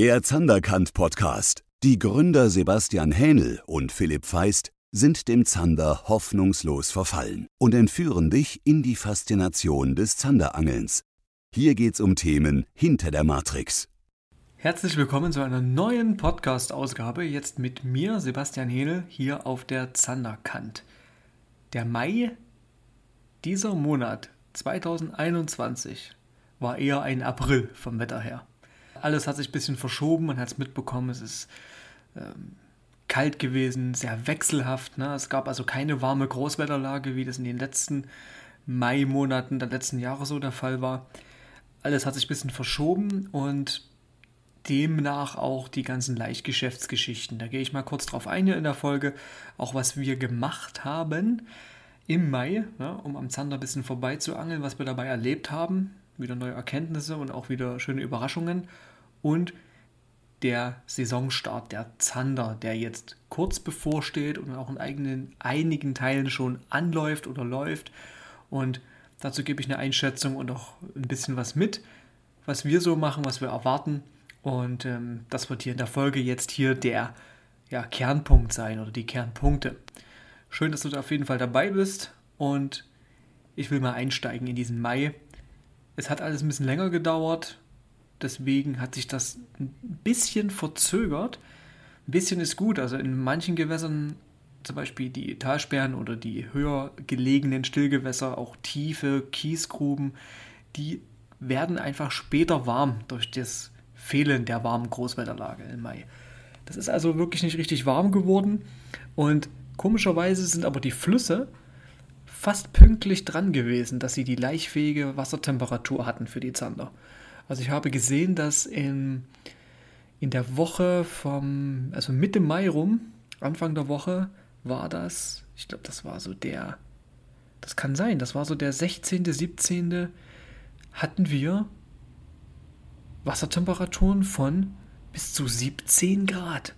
Der Zanderkant Podcast. Die Gründer Sebastian Hähnel und Philipp Feist sind dem Zander hoffnungslos verfallen und entführen dich in die Faszination des Zanderangelns. Hier geht's um Themen hinter der Matrix. Herzlich willkommen zu einer neuen Podcast-Ausgabe. Jetzt mit mir, Sebastian Hähnel, hier auf der Zanderkant. Der Mai, dieser Monat 2021, war eher ein April vom Wetter her. Alles hat sich ein bisschen verschoben, man hat es mitbekommen, es ist ähm, kalt gewesen, sehr wechselhaft. Ne? Es gab also keine warme Großwetterlage, wie das in den letzten Mai-Monaten der letzten Jahre so der Fall war. Alles hat sich ein bisschen verschoben und demnach auch die ganzen Leichtgeschäftsgeschichten. Da gehe ich mal kurz drauf ein hier in der Folge, auch was wir gemacht haben im Mai, ne, um am Zander ein bisschen vorbeizuangeln, was wir dabei erlebt haben. Wieder neue Erkenntnisse und auch wieder schöne Überraschungen. Und der Saisonstart, der Zander, der jetzt kurz bevorsteht und auch in eigenen, einigen Teilen schon anläuft oder läuft. Und dazu gebe ich eine Einschätzung und auch ein bisschen was mit, was wir so machen, was wir erwarten. Und ähm, das wird hier in der Folge jetzt hier der ja, Kernpunkt sein oder die Kernpunkte. Schön, dass du da auf jeden Fall dabei bist und ich will mal einsteigen in diesen Mai. Es hat alles ein bisschen länger gedauert, Deswegen hat sich das ein bisschen verzögert. Ein bisschen ist gut. Also in manchen Gewässern, zum Beispiel die Talsperren oder die höher gelegenen Stillgewässer, auch tiefe Kiesgruben, die werden einfach später warm durch das Fehlen der warmen Großwetterlage im Mai. Das ist also wirklich nicht richtig warm geworden und komischerweise sind aber die Flüsse fast pünktlich dran gewesen, dass sie die laichfähige Wassertemperatur hatten für die Zander. Also ich habe gesehen, dass in, in der Woche vom, also Mitte Mai rum, Anfang der Woche, war das, ich glaube, das war so der, das kann sein, das war so der 16., 17. hatten wir Wassertemperaturen von bis zu 17 Grad.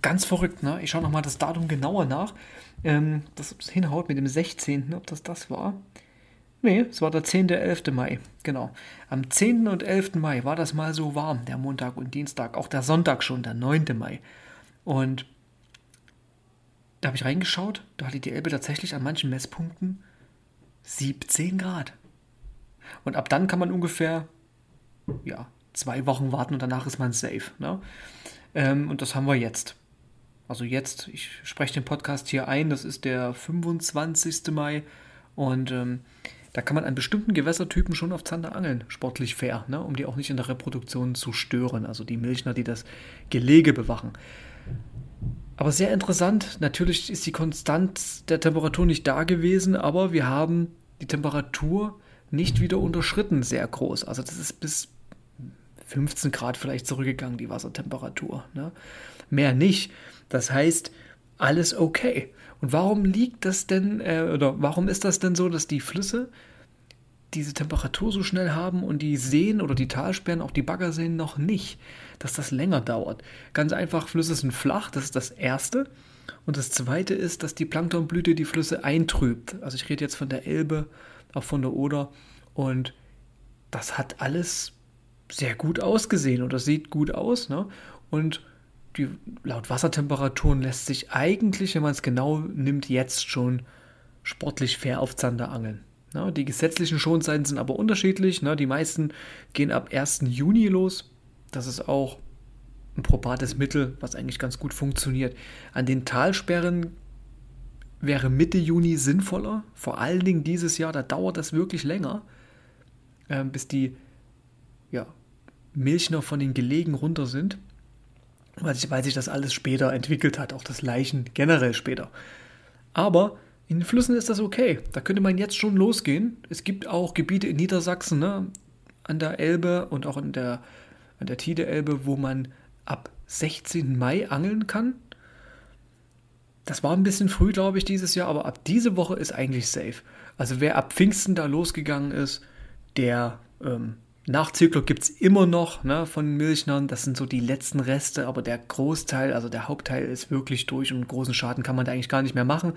Ganz verrückt, ne? Ich schaue nochmal das Datum genauer nach. Ähm, das hinhaut mit dem 16., ob das das war. Nee, es war der 10. 11. Mai, genau. Am 10. und 11. Mai war das mal so warm, der Montag und Dienstag, auch der Sonntag schon, der 9. Mai. Und da habe ich reingeschaut, da hatte die Elbe tatsächlich an manchen Messpunkten 17 Grad. Und ab dann kann man ungefähr, ja, zwei Wochen warten und danach ist man safe. Ne? Ähm, und das haben wir jetzt. Also jetzt, ich spreche den Podcast hier ein, das ist der 25. Mai und ähm, da kann man an bestimmten Gewässertypen schon auf Zander angeln, sportlich fair, ne? um die auch nicht in der Reproduktion zu stören. Also die Milchner, die das Gelege bewachen. Aber sehr interessant, natürlich ist die Konstanz der Temperatur nicht da gewesen, aber wir haben die Temperatur nicht wieder unterschritten, sehr groß. Also das ist bis 15 Grad vielleicht zurückgegangen, die Wassertemperatur. Ne? Mehr nicht. Das heißt, alles okay. Und warum liegt das denn, äh, oder warum ist das denn so, dass die Flüsse diese Temperatur so schnell haben und die Seen oder die Talsperren, auch die Baggerseen noch nicht, dass das länger dauert? Ganz einfach, Flüsse sind flach, das ist das Erste. Und das Zweite ist, dass die Planktonblüte die Flüsse eintrübt. Also ich rede jetzt von der Elbe, auch von der Oder. Und das hat alles sehr gut ausgesehen oder sieht gut aus. Ne? Und die, laut Wassertemperaturen lässt sich eigentlich, wenn man es genau nimmt, jetzt schon sportlich fair auf Zander angeln. Na, die gesetzlichen Schonzeiten sind aber unterschiedlich. Na, die meisten gehen ab 1. Juni los. Das ist auch ein probates Mittel, was eigentlich ganz gut funktioniert. An den Talsperren wäre Mitte Juni sinnvoller. Vor allen Dingen dieses Jahr, da dauert das wirklich länger, äh, bis die ja, Milchner von den Gelegen runter sind weil sich, das alles später entwickelt hat, auch das Leichen generell später. Aber in den Flüssen ist das okay. Da könnte man jetzt schon losgehen. Es gibt auch Gebiete in Niedersachsen, ne, an der Elbe und auch an der, an der Tide-Elbe, wo man ab 16. Mai angeln kann. Das war ein bisschen früh, glaube ich, dieses Jahr, aber ab diese Woche ist eigentlich safe. Also wer ab Pfingsten da losgegangen ist, der ähm, Nachzügler gibt es immer noch ne, von Milchnern. Das sind so die letzten Reste, aber der Großteil, also der Hauptteil ist wirklich durch und großen Schaden kann man da eigentlich gar nicht mehr machen.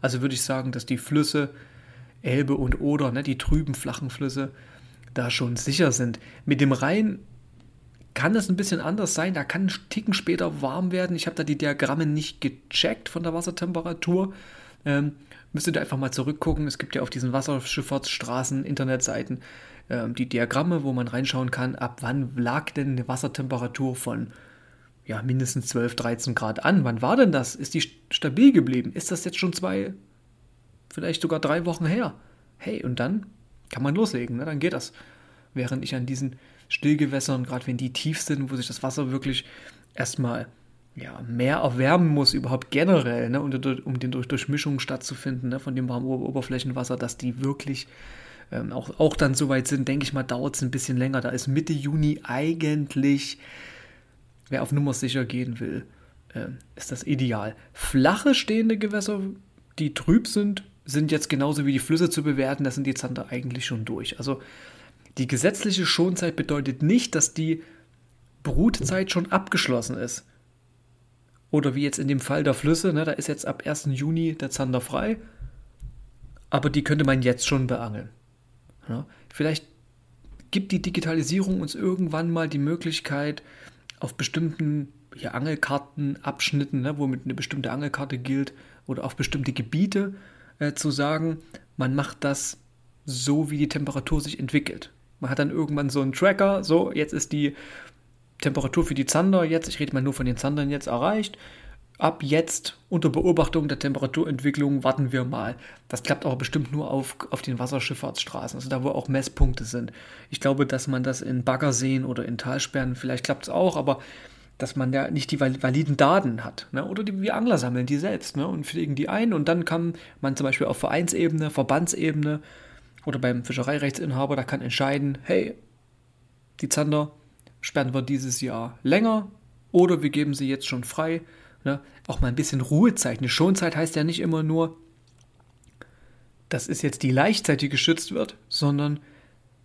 Also würde ich sagen, dass die Flüsse Elbe und Oder, ne, die trüben, flachen Flüsse, da schon sicher sind. Mit dem Rhein kann das ein bisschen anders sein. Da kann ein Ticken später warm werden. Ich habe da die Diagramme nicht gecheckt von der Wassertemperatur. Ähm, müsstet ihr einfach mal zurückgucken. Es gibt ja auf diesen Wasserschifffahrtsstraßen, Internetseiten, ähm, die Diagramme, wo man reinschauen kann, ab wann lag denn eine Wassertemperatur von ja, mindestens 12, 13 Grad an. Wann war denn das? Ist die stabil geblieben? Ist das jetzt schon zwei, vielleicht sogar drei Wochen her? Hey, und dann kann man loslegen, ne? dann geht das. Während ich an diesen Stillgewässern, gerade wenn die tief sind, wo sich das Wasser wirklich erstmal ja, mehr erwärmen muss, überhaupt generell, ne, um, um den durch Durchmischung stattzufinden, ne, von dem warmen Oberflächenwasser, dass die wirklich ähm, auch, auch dann soweit sind, denke ich mal, dauert es ein bisschen länger. Da ist Mitte Juni eigentlich, wer auf Nummer sicher gehen will, äh, ist das ideal. Flache stehende Gewässer, die trüb sind, sind jetzt genauso wie die Flüsse zu bewerten, da sind die Zander eigentlich schon durch. Also die gesetzliche Schonzeit bedeutet nicht, dass die Brutzeit schon abgeschlossen ist. Oder wie jetzt in dem Fall der Flüsse, ne, da ist jetzt ab 1. Juni der Zander frei, aber die könnte man jetzt schon beangeln. Ja, vielleicht gibt die Digitalisierung uns irgendwann mal die Möglichkeit, auf bestimmten ja, Angelkartenabschnitten, ne, womit eine bestimmte Angelkarte gilt, oder auf bestimmte Gebiete äh, zu sagen, man macht das so, wie die Temperatur sich entwickelt. Man hat dann irgendwann so einen Tracker, so, jetzt ist die Temperatur für die Zander jetzt, ich rede mal nur von den Zandern jetzt, erreicht. Ab jetzt unter Beobachtung der Temperaturentwicklung warten wir mal. Das klappt aber bestimmt nur auf, auf den Wasserschifffahrtsstraßen, also da, wo auch Messpunkte sind. Ich glaube, dass man das in Baggerseen oder in Talsperren, vielleicht klappt es auch, aber dass man da nicht die validen Daten hat. Ne? Oder die, wir Angler sammeln die selbst ne? und pflegen die ein und dann kann man zum Beispiel auf Vereinsebene, Verbandsebene oder beim Fischereirechtsinhaber, da kann entscheiden, hey, die Zander sperren wir dieses Jahr länger oder wir geben sie jetzt schon frei. Ne? Auch mal ein bisschen Ruhezeit. Eine Schonzeit heißt ja nicht immer nur, dass es jetzt die Laichzeit, die geschützt wird, sondern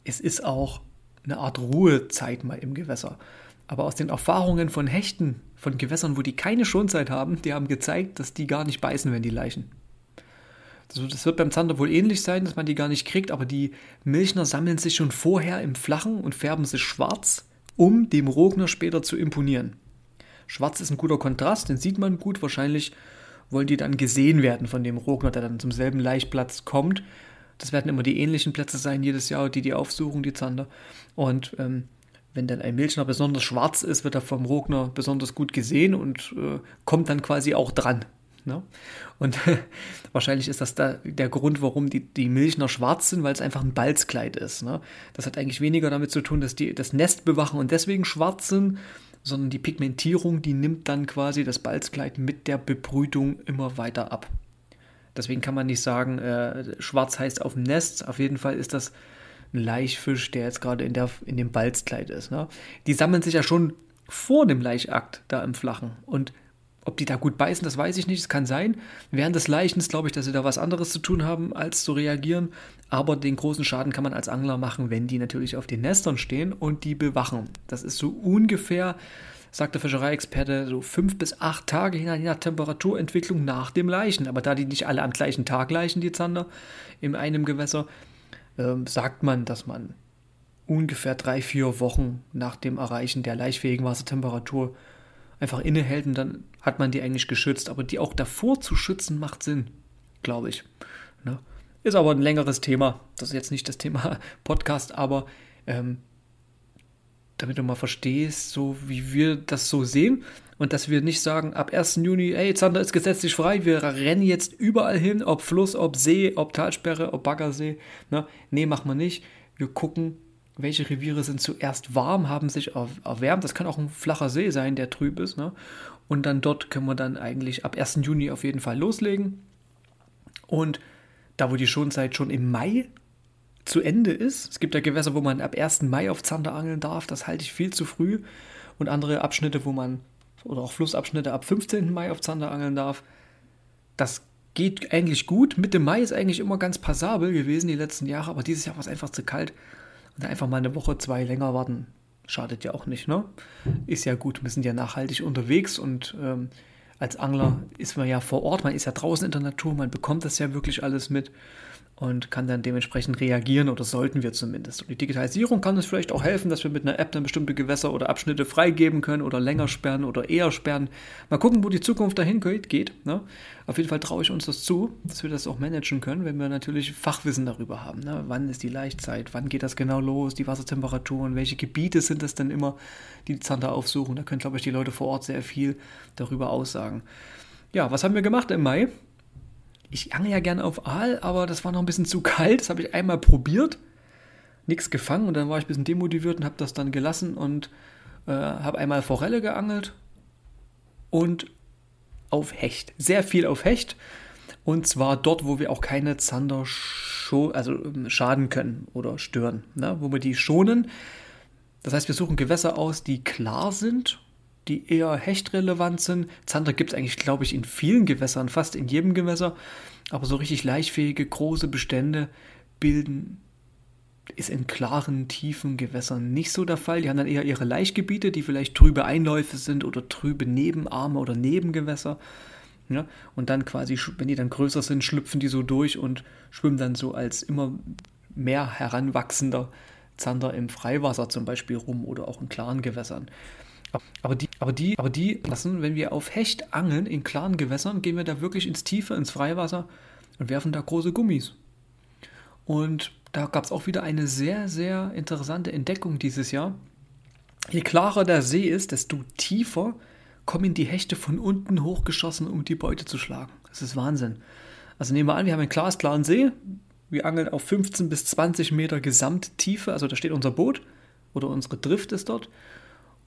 es ist auch eine Art Ruhezeit mal im Gewässer. Aber aus den Erfahrungen von Hechten, von Gewässern, wo die keine Schonzeit haben, die haben gezeigt, dass die gar nicht beißen, wenn die leichen. Das wird beim Zander wohl ähnlich sein, dass man die gar nicht kriegt, aber die Milchner sammeln sich schon vorher im Flachen und färben sich schwarz, um dem Rogner später zu imponieren. Schwarz ist ein guter Kontrast, den sieht man gut. Wahrscheinlich wollen die dann gesehen werden von dem Rogner, der dann zum selben Laichplatz kommt. Das werden immer die ähnlichen Plätze sein jedes Jahr, die die aufsuchen, die Zander. Und ähm, wenn dann ein Milchner besonders schwarz ist, wird er vom Rogner besonders gut gesehen und äh, kommt dann quasi auch dran. Ne? Und wahrscheinlich ist das da der Grund, warum die, die Milchner schwarz sind, weil es einfach ein Balzkleid ist. Ne? Das hat eigentlich weniger damit zu tun, dass die das Nest bewachen und deswegen schwarz sind, sondern die Pigmentierung, die nimmt dann quasi das Balzkleid mit der Bebrütung immer weiter ab. Deswegen kann man nicht sagen, äh, schwarz heißt auf dem Nest. Auf jeden Fall ist das ein Laichfisch, der jetzt gerade in, in dem Balzkleid ist. Ne? Die sammeln sich ja schon vor dem Laichakt da im Flachen. Und ob die da gut beißen, das weiß ich nicht. Es kann sein. Während des Leichens glaube ich, dass sie da was anderes zu tun haben, als zu reagieren. Aber den großen Schaden kann man als Angler machen, wenn die natürlich auf den Nestern stehen und die bewachen. Das ist so ungefähr, sagt der Fischereiexperte, so fünf bis acht Tage je nach Temperaturentwicklung nach dem Leichen. Aber da die nicht alle am gleichen Tag leichen, die Zander, in einem Gewässer, äh, sagt man, dass man ungefähr drei, vier Wochen nach dem Erreichen der laichfähigen Wassertemperatur einfach innehält und dann hat man die eigentlich geschützt. Aber die auch davor zu schützen, macht Sinn, glaube ich. Ne? Ist aber ein längeres Thema. Das ist jetzt nicht das Thema Podcast, aber ähm, damit du mal verstehst, so wie wir das so sehen und dass wir nicht sagen, ab 1. Juni, ey, Zander ist gesetzlich frei, wir rennen jetzt überall hin, ob Fluss, ob See, ob Talsperre, ob Baggersee. Ne? Nee, machen wir nicht. Wir gucken, welche Reviere sind zuerst warm, haben sich erwärmt. Das kann auch ein flacher See sein, der trüb ist. Ne? Und dann dort können wir dann eigentlich ab 1. Juni auf jeden Fall loslegen. Und da, wo die Schonzeit schon im Mai zu Ende ist, es gibt ja Gewässer, wo man ab 1. Mai auf Zander angeln darf, das halte ich viel zu früh. Und andere Abschnitte, wo man, oder auch Flussabschnitte ab 15. Mai auf Zander angeln darf, das geht eigentlich gut. Mitte Mai ist eigentlich immer ganz passabel gewesen die letzten Jahre, aber dieses Jahr war es einfach zu kalt. Und einfach mal eine Woche, zwei länger warten, schadet ja auch nicht, ne? Ist ja gut, wir sind ja nachhaltig unterwegs und ähm, als Angler ist man ja vor Ort, man ist ja draußen in der Natur, man bekommt das ja wirklich alles mit. Und kann dann dementsprechend reagieren oder sollten wir zumindest. Und die Digitalisierung kann uns vielleicht auch helfen, dass wir mit einer App dann bestimmte Gewässer oder Abschnitte freigeben können oder länger sperren oder eher sperren. Mal gucken, wo die Zukunft dahin geht. Ne? Auf jeden Fall traue ich uns das zu, dass wir das auch managen können, wenn wir natürlich Fachwissen darüber haben. Ne? Wann ist die Laichzeit? Wann geht das genau los? Die Wassertemperaturen? Welche Gebiete sind das denn immer, die die Zander aufsuchen? Da können, glaube ich, die Leute vor Ort sehr viel darüber aussagen. Ja, was haben wir gemacht im Mai? Ich angel ja gerne auf Aal, aber das war noch ein bisschen zu kalt. Das habe ich einmal probiert, nichts gefangen und dann war ich ein bisschen demotiviert und habe das dann gelassen und äh, habe einmal Forelle geangelt und auf Hecht. Sehr viel auf Hecht. Und zwar dort, wo wir auch keine Zander also, ähm, schaden können oder stören. Ne? Wo wir die schonen. Das heißt, wir suchen Gewässer aus, die klar sind die eher hechtrelevant sind. Zander gibt es eigentlich, glaube ich, in vielen Gewässern, fast in jedem Gewässer. Aber so richtig leichtfähige, große Bestände bilden ist in klaren, tiefen Gewässern nicht so der Fall. Die haben dann eher ihre Laichgebiete, die vielleicht trübe Einläufe sind oder trübe Nebenarme oder Nebengewässer. Ja, und dann quasi, wenn die dann größer sind, schlüpfen die so durch und schwimmen dann so als immer mehr heranwachsender Zander im Freiwasser zum Beispiel rum oder auch in klaren Gewässern. Aber die, aber die, aber die lassen, wenn wir auf Hecht angeln in klaren Gewässern, gehen wir da wirklich ins Tiefe, ins Freiwasser und werfen da große Gummis. Und da gab es auch wieder eine sehr, sehr interessante Entdeckung dieses Jahr. Je klarer der See ist, desto tiefer kommen die Hechte von unten hochgeschossen, um die Beute zu schlagen. Das ist Wahnsinn. Also nehmen wir an, wir haben einen glasklaren See. Wir angeln auf 15 bis 20 Meter Gesamttiefe. Also da steht unser Boot oder unsere Drift ist dort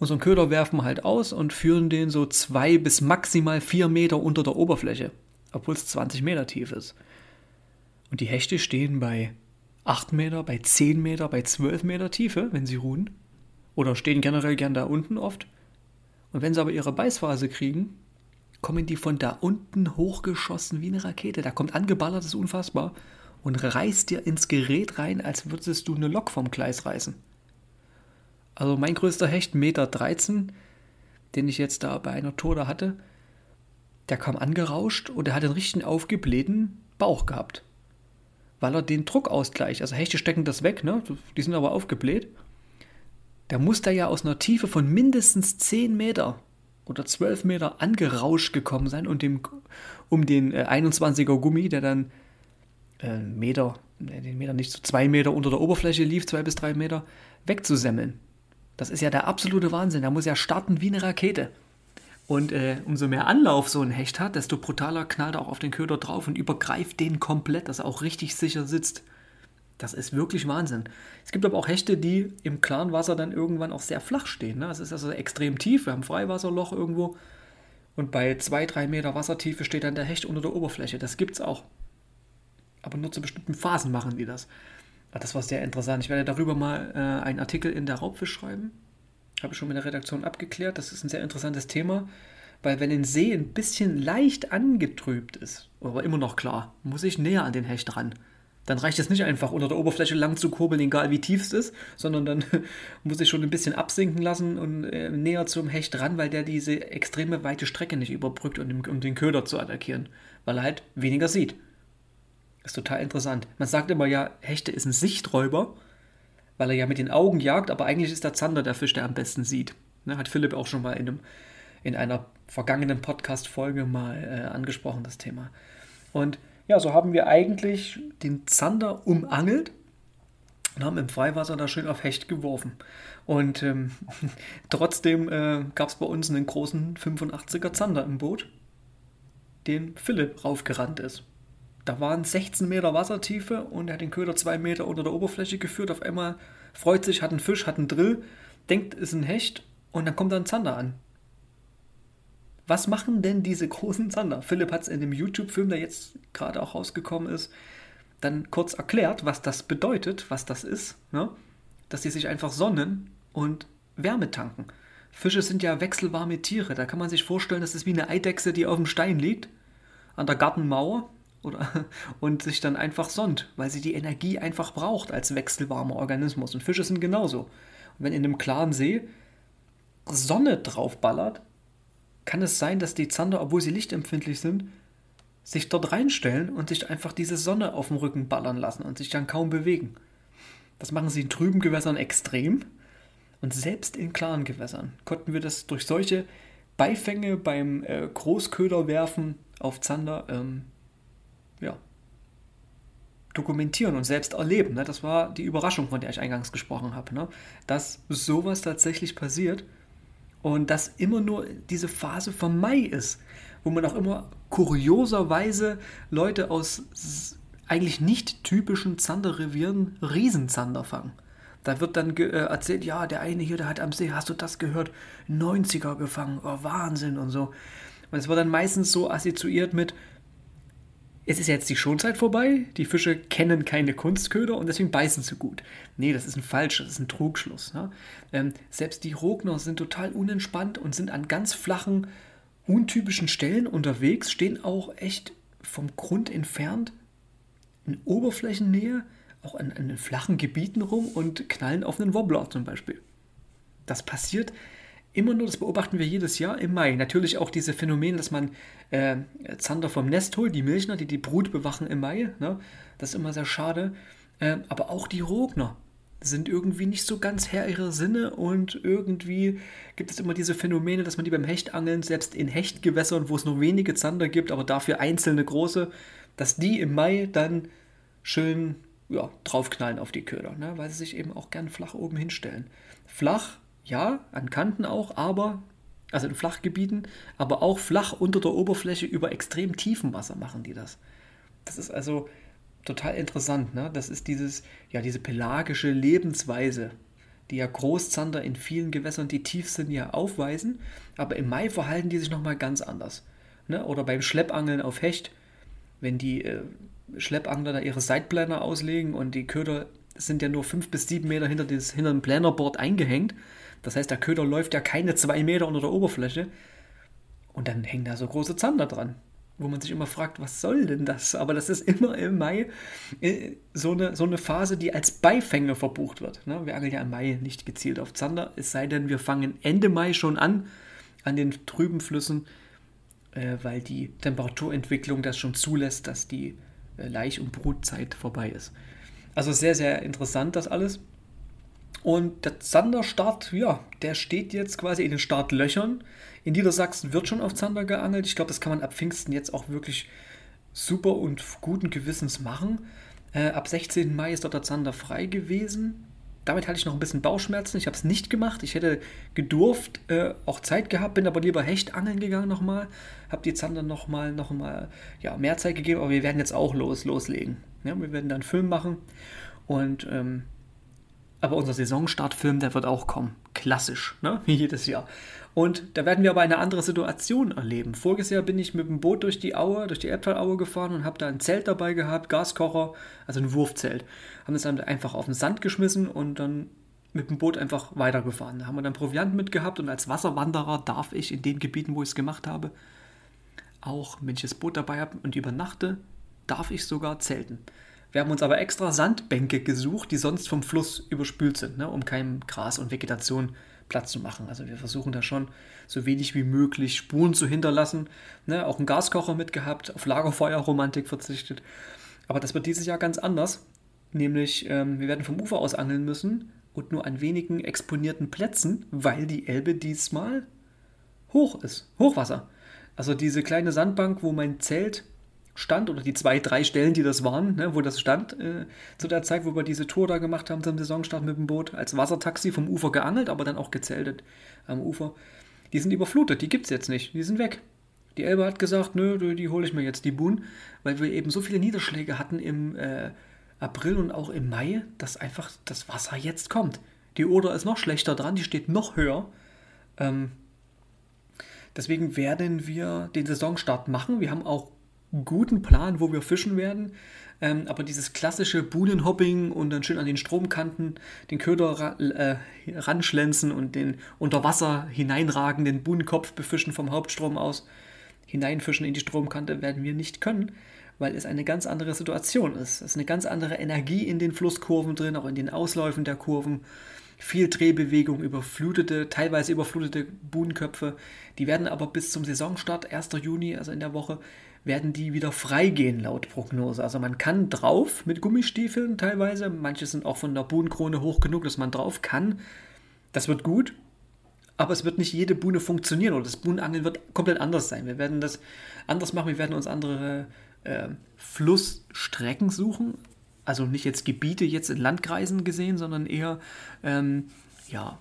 unseren Köder werfen halt aus und führen den so zwei bis maximal vier Meter unter der Oberfläche, obwohl es 20 Meter tief ist. Und die Hechte stehen bei 8 Meter, bei 10 Meter, bei 12 Meter Tiefe, wenn sie ruhen. Oder stehen generell gern da unten oft. Und wenn sie aber ihre Beißphase kriegen, kommen die von da unten hochgeschossen wie eine Rakete. Da kommt angeballert, das ist unfassbar. Und reißt dir ins Gerät rein, als würdest du eine Lok vom Gleis reißen. Also mein größter Hecht, Meter 13, den ich jetzt da bei einer Tour da hatte, der kam angerauscht und er hat einen richtigen aufgeblähten Bauch gehabt. Weil er den Druckausgleich, also Hechte stecken das weg, ne? die sind aber aufgebläht. Der muss da ja aus einer Tiefe von mindestens 10 Meter oder 12 Meter angerauscht gekommen sein und dem, um den äh, 21er Gummi, der dann äh, Meter, den Meter nicht so zwei Meter unter der Oberfläche lief, zwei bis drei Meter, wegzusemmeln. Das ist ja der absolute Wahnsinn. Der muss ja starten wie eine Rakete. Und äh, umso mehr Anlauf so ein Hecht hat, desto brutaler knallt er auch auf den Köder drauf und übergreift den komplett, dass er auch richtig sicher sitzt. Das ist wirklich Wahnsinn. Es gibt aber auch Hechte, die im klaren Wasser dann irgendwann auch sehr flach stehen. Ne? Es ist also extrem tief. Wir haben ein Freiwasserloch irgendwo. Und bei zwei, drei Meter Wassertiefe steht dann der Hecht unter der Oberfläche. Das gibt's auch. Aber nur zu bestimmten Phasen machen die das. Das war sehr interessant. Ich werde darüber mal äh, einen Artikel in der Raubfisch schreiben. Habe ich schon mit der Redaktion abgeklärt. Das ist ein sehr interessantes Thema, weil wenn ein See ein bisschen leicht angetrübt ist, aber immer noch klar, muss ich näher an den Hecht ran. Dann reicht es nicht einfach unter der Oberfläche lang zu kurbeln, egal wie tief es ist, sondern dann muss ich schon ein bisschen absinken lassen und äh, näher zum Hecht ran, weil der diese extreme weite Strecke nicht überbrückt, um den Köder zu attackieren, weil er halt weniger sieht. Ist total interessant. Man sagt immer ja, Hechte ist ein Sichträuber, weil er ja mit den Augen jagt, aber eigentlich ist der Zander der Fisch, der am besten sieht. Ne, hat Philipp auch schon mal in, einem, in einer vergangenen Podcast-Folge mal äh, angesprochen, das Thema. Und ja, so haben wir eigentlich den Zander umangelt und haben im Freiwasser da schön auf Hecht geworfen. Und ähm, trotzdem äh, gab es bei uns einen großen 85er Zander im Boot, den Philipp raufgerannt ist. Da waren 16 Meter Wassertiefe und er hat den Köder zwei Meter unter der Oberfläche geführt. Auf einmal freut sich, hat einen Fisch, hat einen Drill, denkt, ist ein Hecht und dann kommt da ein Zander an. Was machen denn diese großen Zander? Philipp hat es in dem YouTube-Film, der jetzt gerade auch rausgekommen ist, dann kurz erklärt, was das bedeutet, was das ist. Ne? Dass sie sich einfach sonnen und Wärme tanken. Fische sind ja wechselwarme Tiere. Da kann man sich vorstellen, das ist wie eine Eidechse, die auf dem Stein liegt, an der Gartenmauer oder, und sich dann einfach sonnt, weil sie die Energie einfach braucht als wechselwarmer Organismus. Und Fische sind genauso. Und wenn in einem klaren See Sonne draufballert, kann es sein, dass die Zander, obwohl sie lichtempfindlich sind, sich dort reinstellen und sich einfach diese Sonne auf dem Rücken ballern lassen und sich dann kaum bewegen. Das machen sie in trüben Gewässern extrem. Und selbst in klaren Gewässern konnten wir das durch solche Beifänge beim äh, Großköderwerfen auf Zander ähm, ja, dokumentieren und selbst erleben. Ne? Das war die Überraschung, von der ich eingangs gesprochen habe. Ne? Dass sowas tatsächlich passiert und dass immer nur diese Phase vom Mai ist, wo man auch immer kurioserweise Leute aus eigentlich nicht typischen Zanderrevieren Riesenzander fangen. Da wird dann äh, erzählt, ja, der eine hier, der hat am See, hast du das gehört? 90er gefangen, oh, Wahnsinn und so. Und es wird dann meistens so assoziiert mit, es ist jetzt die Schonzeit vorbei, die Fische kennen keine Kunstköder und deswegen beißen sie gut. Nee, das ist ein falsches, das ist ein Trugschluss. Ne? Ähm, selbst die Rogner sind total unentspannt und sind an ganz flachen, untypischen Stellen unterwegs, stehen auch echt vom Grund entfernt in Oberflächennähe, auch an, an flachen Gebieten rum und knallen auf einen Wobbler zum Beispiel. Das passiert immer nur, das beobachten wir jedes Jahr im Mai. Natürlich auch diese Phänomene, dass man äh, Zander vom Nest holt, die Milchner, die die Brut bewachen im Mai. Ne? Das ist immer sehr schade. Äh, aber auch die Rogner sind irgendwie nicht so ganz Herr ihrer Sinne und irgendwie gibt es immer diese Phänomene, dass man die beim Hechtangeln, selbst in Hechtgewässern, wo es nur wenige Zander gibt, aber dafür einzelne große, dass die im Mai dann schön ja, draufknallen auf die Köder, ne? weil sie sich eben auch gern flach oben hinstellen. Flach ja, an Kanten auch, aber, also in Flachgebieten, aber auch flach unter der Oberfläche über extrem tiefen Wasser machen die das. Das ist also total interessant, ne? Das ist dieses, ja, diese pelagische Lebensweise, die ja Großzander in vielen Gewässern, die tief sind, ja aufweisen, aber im Mai verhalten die sich nochmal ganz anders. Ne? Oder beim Schleppangeln auf Hecht, wenn die äh, Schleppangler da ihre Seitplaner auslegen und die Köder sind ja nur fünf bis sieben Meter hinter, das, hinter dem Planerboard eingehängt, das heißt, der Köder läuft ja keine zwei Meter unter der Oberfläche. Und dann hängen da so große Zander dran, wo man sich immer fragt, was soll denn das? Aber das ist immer im Mai äh, so eine, so eine Phase, die als Beifänge verbucht wird. Ne? Wir angeln ja im Mai nicht gezielt auf Zander, es sei denn, wir fangen Ende Mai schon an, an den trüben Flüssen, äh, weil die Temperaturentwicklung das schon zulässt, dass die äh, Laich- und Brutzeit vorbei ist. Also sehr, sehr interessant das alles. Und der Zanderstart, ja, der steht jetzt quasi in den Startlöchern. In Niedersachsen wird schon auf Zander geangelt. Ich glaube, das kann man ab Pfingsten jetzt auch wirklich super und guten Gewissens machen. Äh, ab 16. Mai ist dort der Zander frei gewesen. Damit hatte ich noch ein bisschen Bauchschmerzen. Ich habe es nicht gemacht. Ich hätte gedurft, äh, auch Zeit gehabt, bin aber lieber Hecht angeln gegangen nochmal. Habe die Zander nochmal noch mal, ja, mehr Zeit gegeben, aber wir werden jetzt auch los, loslegen. Ja, wir werden dann Film machen und ähm, aber unser Saisonstartfilm, der wird auch kommen. Klassisch, ne? wie jedes Jahr. Und da werden wir aber eine andere Situation erleben. Voriges Jahr bin ich mit dem Boot durch die Aue, durch die Erbtalaue gefahren und habe da ein Zelt dabei gehabt, Gaskocher, also ein Wurfzelt. Haben das dann einfach auf den Sand geschmissen und dann mit dem Boot einfach weitergefahren. Da haben wir dann Proviant mitgehabt und als Wasserwanderer darf ich in den Gebieten, wo ich es gemacht habe, auch, wenn ich das Boot dabei habe und übernachte, darf ich sogar zelten. Wir haben uns aber extra Sandbänke gesucht, die sonst vom Fluss überspült sind, ne, um keinem Gras und Vegetation Platz zu machen. Also wir versuchen da schon so wenig wie möglich Spuren zu hinterlassen. Ne, auch einen Gaskocher mitgehabt, auf Lagerfeuerromantik verzichtet. Aber das wird dieses Jahr ganz anders. Nämlich, ähm, wir werden vom Ufer aus angeln müssen und nur an wenigen exponierten Plätzen, weil die Elbe diesmal hoch ist. Hochwasser. Also diese kleine Sandbank, wo mein Zelt stand oder die zwei, drei Stellen, die das waren, ne, wo das stand, äh, zu der Zeit, wo wir diese Tour da gemacht haben zum Saisonstart mit dem Boot, als Wassertaxi vom Ufer geangelt, aber dann auch gezeltet am Ufer. Die sind überflutet, die gibt es jetzt nicht, die sind weg. Die Elbe hat gesagt, nö, die, hole ich mir jetzt, die Buhn, weil wir eben so viele Niederschläge hatten im äh, April und auch im Mai, dass einfach das Wasser jetzt kommt. Die Oder ist noch schlechter dran, die steht noch höher. Ähm, deswegen werden wir den Saisonstart machen. Wir haben auch guten Plan, wo wir fischen werden. Ähm, aber dieses klassische Buhnenhopping und dann schön an den Stromkanten den Köder ra äh, ranschlänzen und den unter Wasser hineinragenden Buhnenkopf befischen vom Hauptstrom aus, hineinfischen in die Stromkante, werden wir nicht können, weil es eine ganz andere Situation ist. Es ist eine ganz andere Energie in den Flusskurven drin, auch in den Ausläufen der Kurven. Viel Drehbewegung, überflutete, teilweise überflutete Buhnenköpfe. Die werden aber bis zum Saisonstart, 1. Juni, also in der Woche, werden die wieder freigehen laut Prognose. Also man kann drauf mit Gummistiefeln teilweise. Manche sind auch von der Buhnkrone hoch genug, dass man drauf kann. Das wird gut. Aber es wird nicht jede Buhne funktionieren oder das Buhnenangeln wird komplett anders sein. Wir werden das anders machen. Wir werden uns andere äh, Flussstrecken suchen. Also nicht jetzt Gebiete jetzt in Landkreisen gesehen, sondern eher ähm, ja,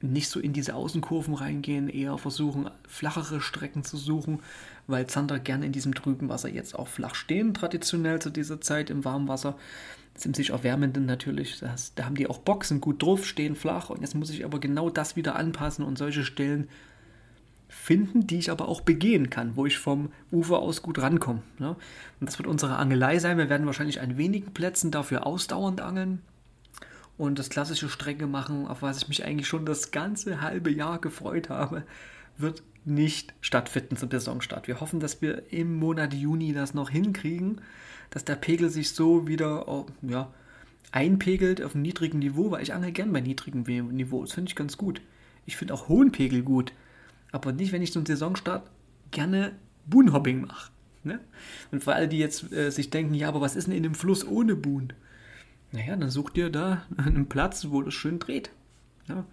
nicht so in diese Außenkurven reingehen, eher versuchen, flachere Strecken zu suchen, weil Zander gerne in diesem trüben Wasser jetzt auch flach stehen, traditionell zu dieser Zeit im Warmwasser. Das im erwärmenden natürlich, das, da haben die auch Boxen gut drauf, stehen flach und jetzt muss ich aber genau das wieder anpassen und solche Stellen finden, die ich aber auch begehen kann, wo ich vom Ufer aus gut rankomme. Ne? Und das wird unsere Angelei sein. Wir werden wahrscheinlich an wenigen Plätzen dafür ausdauernd angeln und das klassische Strecke machen, auf was ich mich eigentlich schon das ganze halbe Jahr gefreut habe, wird nicht stattfinden zum Saisonstart. Wir hoffen, dass wir im Monat Juni das noch hinkriegen, dass der Pegel sich so wieder ja, einpegelt auf einem niedrigen Niveau, weil ich angel gern bei niedrigem Niveau. Das finde ich ganz gut. Ich finde auch hohen Pegel gut, aber nicht, wenn ich zum Saisonstart gerne Buhnhopping mache. Ne? Und für alle, die jetzt äh, sich denken, ja, aber was ist denn in dem Fluss ohne Buhn? Naja, dann such dir da einen Platz, wo das schön dreht. Ja,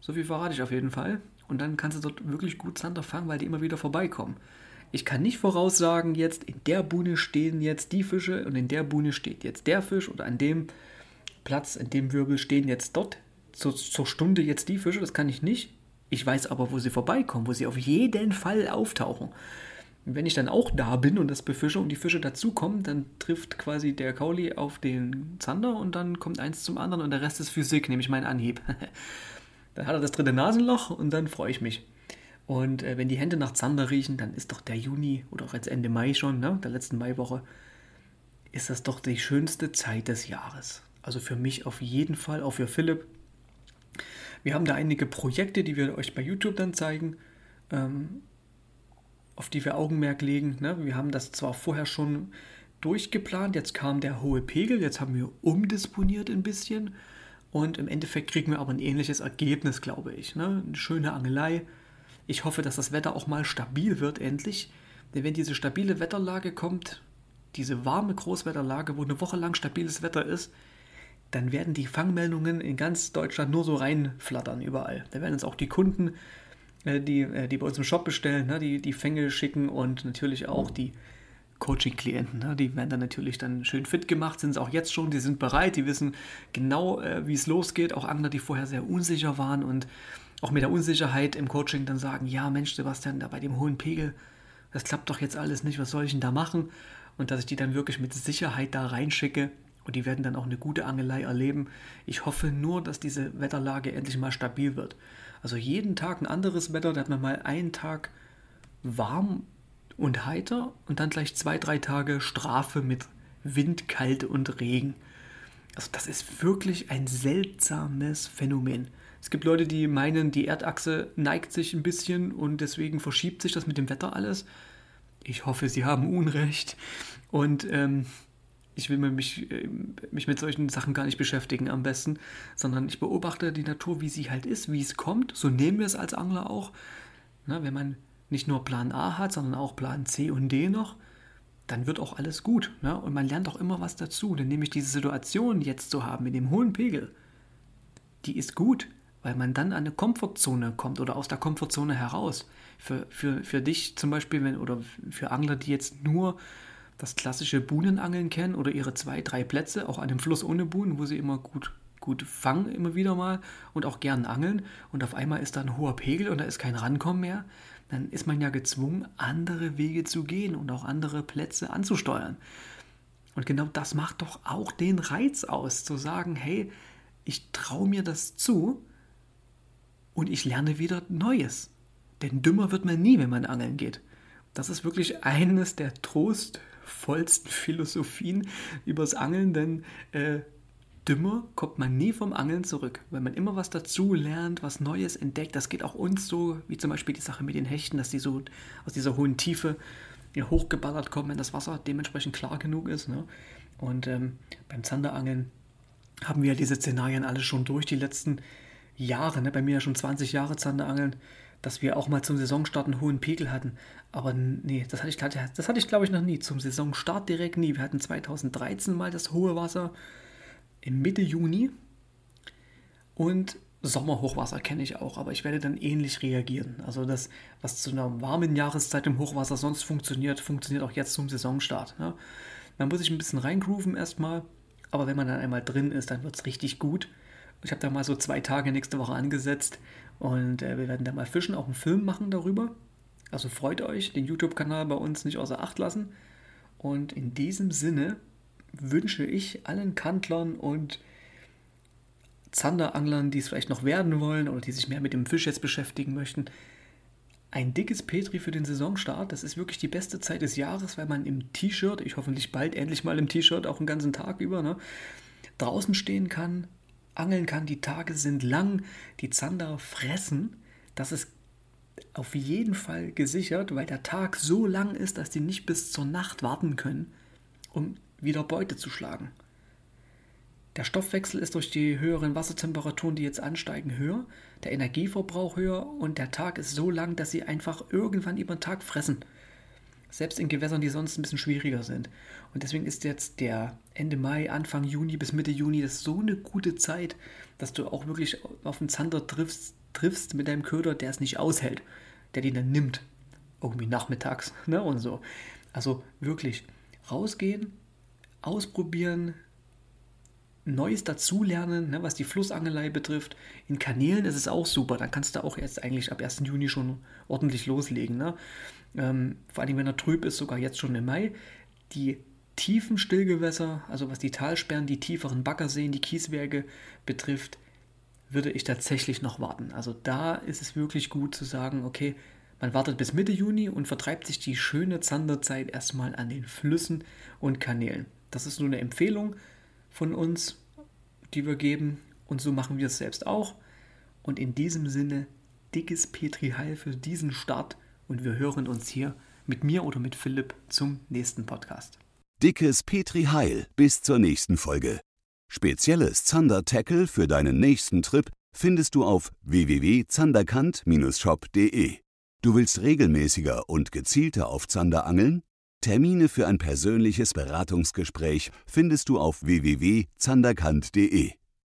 so viel verrate ich auf jeden Fall. Und dann kannst du dort wirklich gut Zander fangen, weil die immer wieder vorbeikommen. Ich kann nicht voraussagen, jetzt in der Buhne stehen jetzt die Fische und in der Buhne steht jetzt der Fisch oder an dem Platz, in dem Wirbel stehen jetzt dort zur, zur Stunde jetzt die Fische. Das kann ich nicht. Ich weiß aber, wo sie vorbeikommen, wo sie auf jeden Fall auftauchen. Und wenn ich dann auch da bin und das befische und die Fische dazukommen, dann trifft quasi der Kauli auf den Zander und dann kommt eins zum anderen und der Rest ist Physik, nämlich mein Anhieb. dann hat er das dritte Nasenloch und dann freue ich mich. Und äh, wenn die Hände nach Zander riechen, dann ist doch der Juni oder auch jetzt Ende Mai schon, ne, der letzten Maiwoche, ist das doch die schönste Zeit des Jahres. Also für mich auf jeden Fall, auch für Philipp. Wir haben da einige Projekte, die wir euch bei YouTube dann zeigen. Ähm, auf die wir Augenmerk legen. Ne? Wir haben das zwar vorher schon durchgeplant, jetzt kam der hohe Pegel, jetzt haben wir umdisponiert ein bisschen und im Endeffekt kriegen wir aber ein ähnliches Ergebnis, glaube ich. Ne? Eine schöne Angelei. Ich hoffe, dass das Wetter auch mal stabil wird, endlich. Denn wenn diese stabile Wetterlage kommt, diese warme Großwetterlage, wo eine Woche lang stabiles Wetter ist, dann werden die Fangmeldungen in ganz Deutschland nur so reinflattern überall. Da werden uns auch die Kunden äh, die, äh, die bei uns im Shop bestellen, ne, die, die Fänge schicken und natürlich auch die Coaching-Klienten. Ne, die werden dann natürlich dann schön fit gemacht, sind es auch jetzt schon, die sind bereit, die wissen genau, äh, wie es losgeht. Auch Angler, die vorher sehr unsicher waren und auch mit der Unsicherheit im Coaching dann sagen, ja Mensch, Sebastian, da bei dem hohen Pegel, das klappt doch jetzt alles nicht, was soll ich denn da machen? Und dass ich die dann wirklich mit Sicherheit da reinschicke und die werden dann auch eine gute Angelei erleben. Ich hoffe nur, dass diese Wetterlage endlich mal stabil wird. Also jeden Tag ein anderes Wetter, da hat man mal einen Tag warm und heiter und dann gleich zwei, drei Tage Strafe mit Wind, Kalt und Regen. Also das ist wirklich ein seltsames Phänomen. Es gibt Leute, die meinen, die Erdachse neigt sich ein bisschen und deswegen verschiebt sich das mit dem Wetter alles. Ich hoffe, sie haben Unrecht. Und ähm, ich will mich, äh, mich mit solchen Sachen gar nicht beschäftigen am besten, sondern ich beobachte die Natur, wie sie halt ist, wie es kommt. So nehmen wir es als Angler auch. Na, wenn man nicht nur Plan A hat, sondern auch Plan C und D noch, dann wird auch alles gut. Ne? Und man lernt auch immer was dazu. Denn nämlich diese Situation jetzt zu haben mit dem hohen Pegel, die ist gut, weil man dann an eine Komfortzone kommt oder aus der Komfortzone heraus. Für, für, für dich zum Beispiel, wenn, oder für Angler, die jetzt nur das klassische Buhnenangeln kennen oder ihre zwei, drei Plätze, auch an dem Fluss ohne Buhnen, wo sie immer gut, gut fangen, immer wieder mal und auch gern angeln und auf einmal ist da ein hoher Pegel und da ist kein Rankommen mehr, dann ist man ja gezwungen, andere Wege zu gehen und auch andere Plätze anzusteuern. Und genau das macht doch auch den Reiz aus, zu sagen, hey, ich traue mir das zu und ich lerne wieder Neues. Denn dümmer wird man nie, wenn man angeln geht. Das ist wirklich eines der Trost vollsten Philosophien übers Angeln, denn äh, dümmer kommt man nie vom Angeln zurück, weil man immer was dazu lernt, was Neues entdeckt. Das geht auch uns so, wie zum Beispiel die Sache mit den Hechten, dass die so aus dieser hohen Tiefe hochgeballert kommen, wenn das Wasser dementsprechend klar genug ist. Ne? Und ähm, beim Zanderangeln haben wir diese Szenarien alle schon durch die letzten Jahre. Ne? Bei mir ja schon 20 Jahre Zanderangeln. dass wir auch mal zum Saisonstart einen hohen Pegel hatten. Aber nee, das hatte ich, das hatte ich glaube ich noch nie. Zum Saisonstart direkt nie. Wir hatten 2013 mal das hohe Wasser Mitte Juni. Und Sommerhochwasser kenne ich auch, aber ich werde dann ähnlich reagieren. Also das, was zu einer warmen Jahreszeit im Hochwasser sonst funktioniert, funktioniert auch jetzt zum Saisonstart. Ja. Man muss sich ein bisschen reingrooven erstmal, aber wenn man dann einmal drin ist, dann wird es richtig gut. Ich habe da mal so zwei Tage nächste Woche angesetzt und äh, wir werden da mal fischen, auch einen Film machen darüber. Also freut euch, den YouTube-Kanal bei uns nicht außer Acht lassen. Und in diesem Sinne wünsche ich allen Kantlern und Zanderanglern, die es vielleicht noch werden wollen oder die sich mehr mit dem Fisch jetzt beschäftigen möchten, ein dickes Petri für den Saisonstart. Das ist wirklich die beste Zeit des Jahres, weil man im T-Shirt, ich hoffentlich bald endlich mal im T-Shirt, auch einen ganzen Tag über, ne, draußen stehen kann, angeln kann. Die Tage sind lang, die Zander fressen. Das ist auf jeden Fall gesichert, weil der Tag so lang ist, dass die nicht bis zur Nacht warten können, um wieder Beute zu schlagen. Der Stoffwechsel ist durch die höheren Wassertemperaturen, die jetzt ansteigen, höher, der Energieverbrauch höher und der Tag ist so lang, dass sie einfach irgendwann über den Tag fressen. Selbst in Gewässern, die sonst ein bisschen schwieriger sind. Und deswegen ist jetzt der Ende Mai, Anfang Juni bis Mitte Juni das so eine gute Zeit, dass du auch wirklich auf einen Zander triffst, triffst mit deinem Köder, der es nicht aushält, der den dann nimmt. Irgendwie nachmittags ne, und so. Also wirklich rausgehen, ausprobieren, Neues dazulernen, ne, was die Flussangelei betrifft. In Kanälen ist es auch super. Dann kannst du auch jetzt eigentlich ab 1. Juni schon ordentlich loslegen. Ne? Ähm, vor allem, wenn er trüb ist, sogar jetzt schon im Mai. Die tiefen Stillgewässer, also was die Talsperren, die tieferen Baggerseen, die Kieswerke betrifft, würde ich tatsächlich noch warten. Also da ist es wirklich gut zu sagen, okay, man wartet bis Mitte Juni und vertreibt sich die schöne Zanderzeit erstmal an den Flüssen und Kanälen. Das ist nur eine Empfehlung von uns, die wir geben. Und so machen wir es selbst auch. Und in diesem Sinne, dickes Petri Heil für diesen Start. Und wir hören uns hier mit mir oder mit Philipp zum nächsten Podcast. Dickes Petri Heil bis zur nächsten Folge. Spezielles Zander-Tackle für deinen nächsten Trip findest du auf www.zanderkant-shop.de. Du willst regelmäßiger und gezielter auf Zander angeln? Termine für ein persönliches Beratungsgespräch findest du auf www.zanderkant.de.